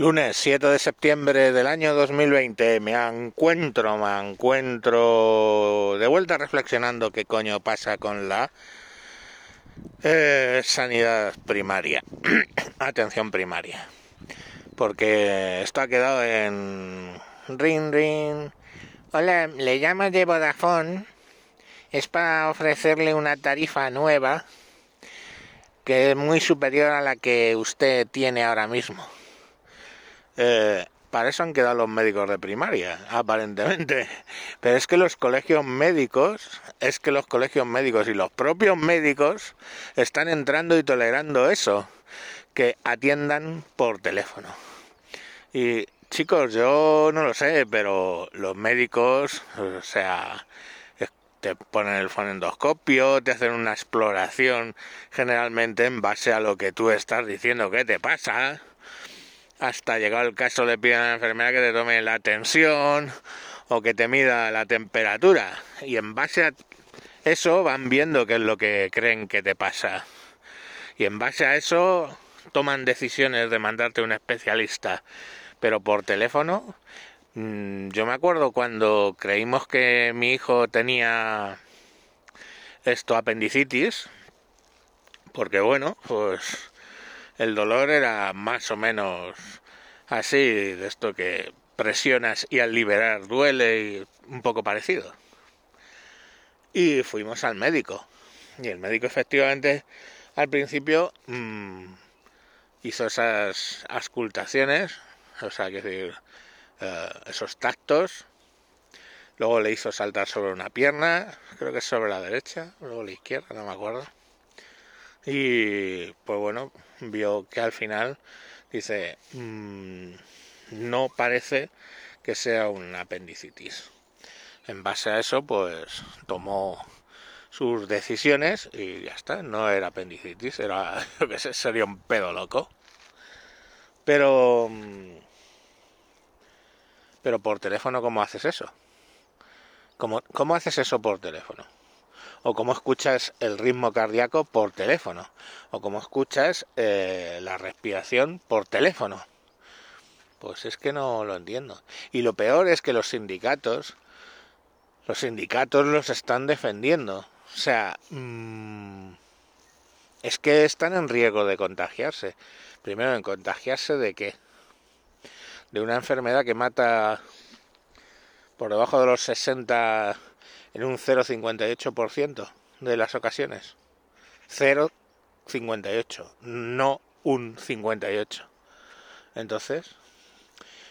Lunes 7 de septiembre del año 2020 me encuentro, me encuentro de vuelta reflexionando qué coño pasa con la eh, sanidad primaria, atención primaria, porque esto ha quedado en ring ring. Hola, le llamo de Vodafone, es para ofrecerle una tarifa nueva que es muy superior a la que usted tiene ahora mismo. Eh, para eso han quedado los médicos de primaria, aparentemente. Pero es que los colegios médicos, es que los colegios médicos y los propios médicos están entrando y tolerando eso, que atiendan por teléfono. Y chicos, yo no lo sé, pero los médicos, o sea, te ponen el fonendoscopio, te hacen una exploración generalmente en base a lo que tú estás diciendo que te pasa hasta llegado el caso le piden a la enfermera que te tome la tensión o que te mida la temperatura. Y en base a eso van viendo qué es lo que creen que te pasa. Y en base a eso toman decisiones de mandarte a un especialista. Pero por teléfono mm, yo me acuerdo cuando creímos que mi hijo tenía esto apendicitis porque bueno pues el dolor era más o menos así, de esto que presionas y al liberar duele y un poco parecido. Y fuimos al médico. Y el médico efectivamente al principio mmm, hizo esas auscultaciones, o sea, que decir, uh, esos tactos. Luego le hizo saltar sobre una pierna, creo que sobre la derecha, luego la izquierda, no me acuerdo y pues bueno, vio que al final dice, mmm, no parece que sea un apendicitis. En base a eso, pues tomó sus decisiones y ya está, no era apendicitis, era, sería un pedo loco. Pero, mm, pero por teléfono, ¿cómo haces eso? ¿Cómo, cómo haces eso por teléfono? O cómo escuchas el ritmo cardíaco por teléfono, o cómo escuchas eh, la respiración por teléfono. Pues es que no lo entiendo. Y lo peor es que los sindicatos, los sindicatos los están defendiendo. O sea, mmm, es que están en riesgo de contagiarse. Primero, en contagiarse de qué? De una enfermedad que mata por debajo de los 60 en un 0,58% de las ocasiones. 0,58, no un 58. Entonces,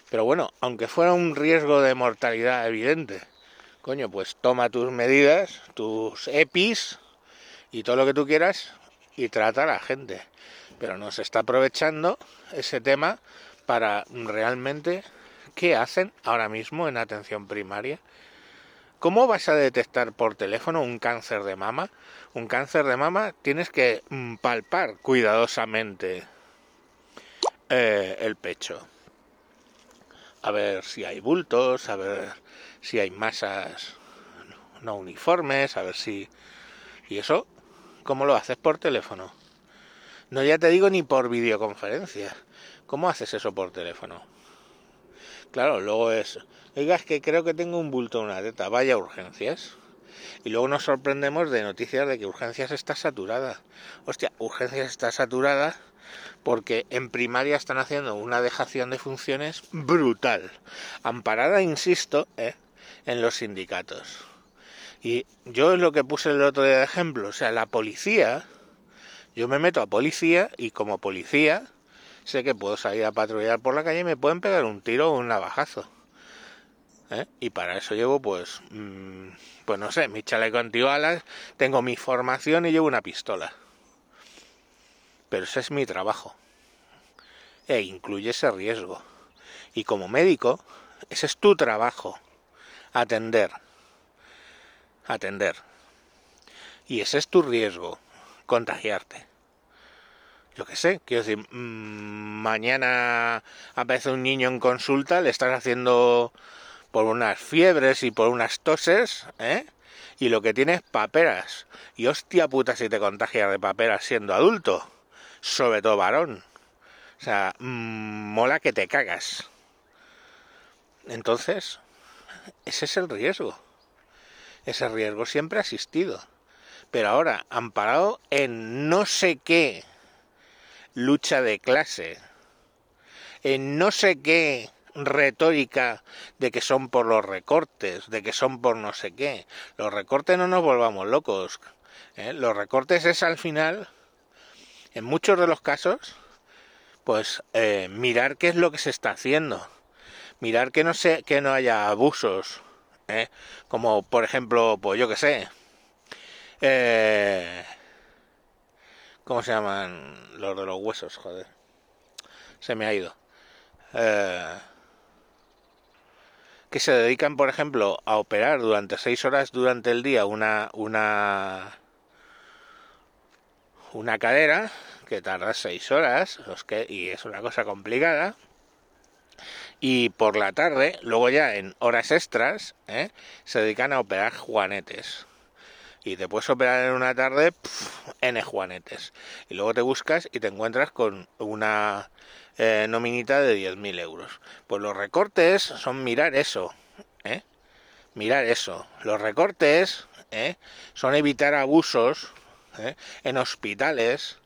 pero bueno, aunque fuera un riesgo de mortalidad evidente, coño, pues toma tus medidas, tus EPIs y todo lo que tú quieras y trata a la gente. Pero no se está aprovechando ese tema para realmente qué hacen ahora mismo en atención primaria ¿Cómo vas a detectar por teléfono un cáncer de mama? Un cáncer de mama tienes que mm, palpar cuidadosamente eh, el pecho. A ver si hay bultos, a ver si hay masas no uniformes, a ver si... ¿Y eso? ¿Cómo lo haces por teléfono? No ya te digo ni por videoconferencia. ¿Cómo haces eso por teléfono? Claro, luego es, oiga, es que creo que tengo un bulto en una teta, vaya urgencias. Y luego nos sorprendemos de noticias de que urgencias está saturada. Hostia, urgencias está saturada porque en primaria están haciendo una dejación de funciones brutal, amparada, insisto, ¿eh? en los sindicatos. Y yo es lo que puse el otro día de ejemplo, o sea, la policía, yo me meto a policía y como policía sé que puedo salir a patrullar por la calle y me pueden pegar un tiro o un navajazo. ¿eh? Y para eso llevo, pues, mmm, pues no sé, mi chaleco antibalas, tengo mi formación y llevo una pistola. Pero ese es mi trabajo. E incluye ese riesgo. Y como médico, ese es tu trabajo. Atender. Atender. Y ese es tu riesgo. Contagiarte yo qué sé, quiero decir, mmm, mañana aparece un niño en consulta, le estás haciendo por unas fiebres y por unas toses, ¿eh? Y lo que tienes paperas. Y hostia puta si te contagias de paperas siendo adulto, sobre todo varón. O sea, mm, mola que te cagas. Entonces, ese es el riesgo. Ese riesgo siempre ha existido. Pero ahora, amparado en no sé qué lucha de clase, en no sé qué retórica de que son por los recortes, de que son por no sé qué. Los recortes no nos volvamos locos. ¿eh? Los recortes es al final, en muchos de los casos, pues eh, mirar qué es lo que se está haciendo. Mirar que no, se, que no haya abusos. ¿eh? Como por ejemplo, pues yo que sé. ¿Cómo se llaman los de los huesos? Joder. Se me ha ido. Eh, que se dedican, por ejemplo, a operar durante seis horas durante el día una, una, una cadera que tarda seis horas los que, y es una cosa complicada. Y por la tarde, luego ya en horas extras, ¿eh? se dedican a operar juanetes. Y te puedes operar en una tarde N juanetes. Y luego te buscas y te encuentras con una eh, nominita de 10.000 euros. Pues los recortes son mirar eso, ¿eh? Mirar eso. Los recortes ¿eh? son evitar abusos ¿eh? en hospitales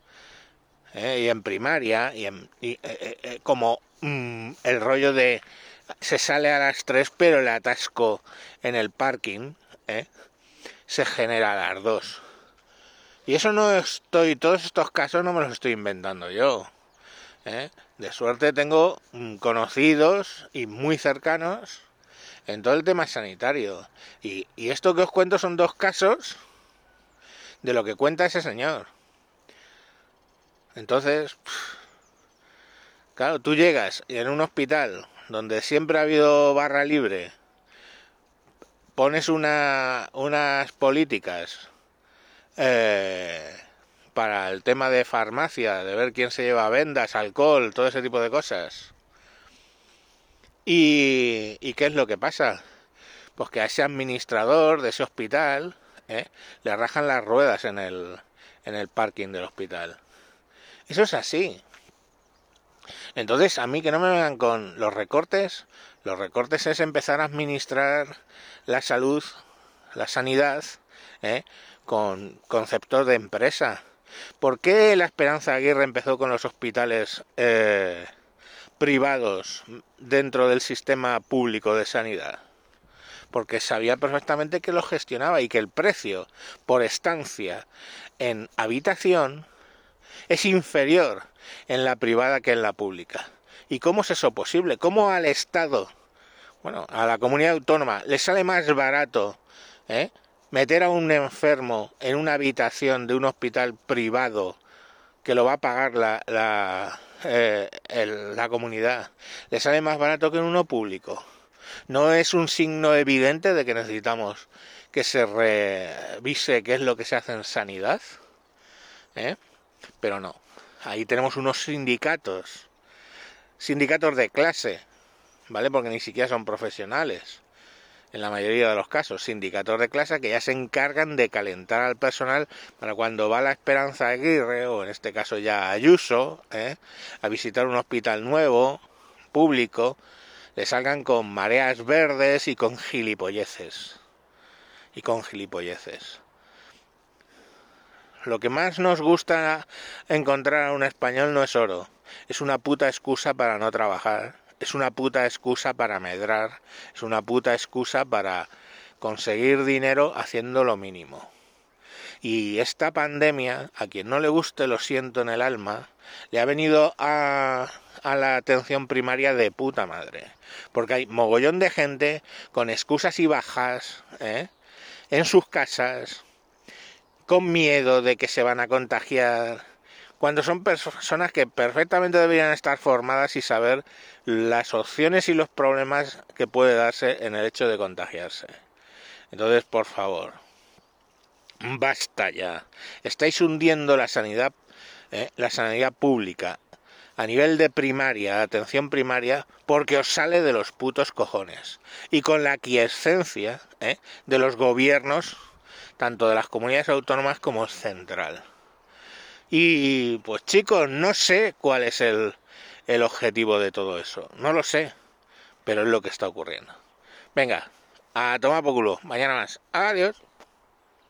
y en primaria y, en, como mm, el rollo de se sale a las 3 pero el atasco en el parking se genera las 2. Y eso no estoy, todos estos casos no me los estoy inventando yo. ¿eh? De suerte tengo mm, conocidos y muy cercanos en todo el tema sanitario. Y, esto que os cuento son dos casos de lo que cuenta ese señor. Entonces, claro, tú llegas en un hospital donde siempre ha habido barra libre, pones una, unas políticas eh, para el tema de farmacia, de ver quién se lleva vendas, alcohol, todo ese tipo de cosas. ¿Y, qué es lo que pasa? Pues que a ese administrador de ese hospital ¿eh? le rajan las ruedas en el, en el parking del hospital. Eso es así. Entonces, a mí que no me vengan con los recortes, los recortes es empezar a administrar la salud, la sanidad, ¿eh? con conceptos de empresa. ¿Por qué la Esperanza Aguirre empezó con los hospitales eh, privados dentro del sistema público de sanidad? Porque sabía perfectamente que lo gestionaba y que el precio por estancia en habitación es inferior en la privada que en la pública. ¿Y cómo es eso posible? ¿Cómo al Estado, bueno, a la comunidad autónoma, le sale más barato ¿eh? meter a un enfermo en una habitación de un hospital privado que lo va a pagar la, la, eh, la comunidad, le sale más barato que en uno público. No es un signo evidente de que necesitamos que se revise qué es lo que se hace en sanidad, ¿eh? pero no. Ahí tenemos unos sindicatos, sindicatos de clase, ¿vale? Porque ni siquiera son profesionales en la mayoría de los casos, sindicatos de clase que ya se encargan de calentar al personal para cuando va la Esperanza Aguirre, o en este caso ya Ayuso, ¿eh? a visitar un hospital nuevo, público, le salgan con mareas verdes y con gilipolleces. Y con gilipolleces. Lo que más nos gusta encontrar a un español no es oro, es una puta excusa para no trabajar es una puta excusa para medrar, es una puta excusa para conseguir dinero haciendo lo mínimo. Y esta pandemia, a quien no le guste, lo siento en el alma, le ha venido a, a la atención primaria de puta madre. Porque hay mogollón de gente con excusas y bajas ¿eh? en sus casas, con miedo de que se van a contagiar, cuando son personas que perfectamente deberían estar formadas y saber las opciones y los problemas que puede darse en el hecho de contagiarse. Entonces, por favor, basta ya. Estáis hundiendo la sanidad, eh, la sanidad pública a nivel de primaria, atención primaria, porque os sale de los putos cojones. Y con la quiescencia eh, de los gobiernos, tanto de las comunidades autónomas como central. Y pues chicos, no sé cuál es el, el objetivo de todo eso? No lo sé, pero es lo que está ocurriendo. Venga, a tomar por culo. Mañana más. Adiós.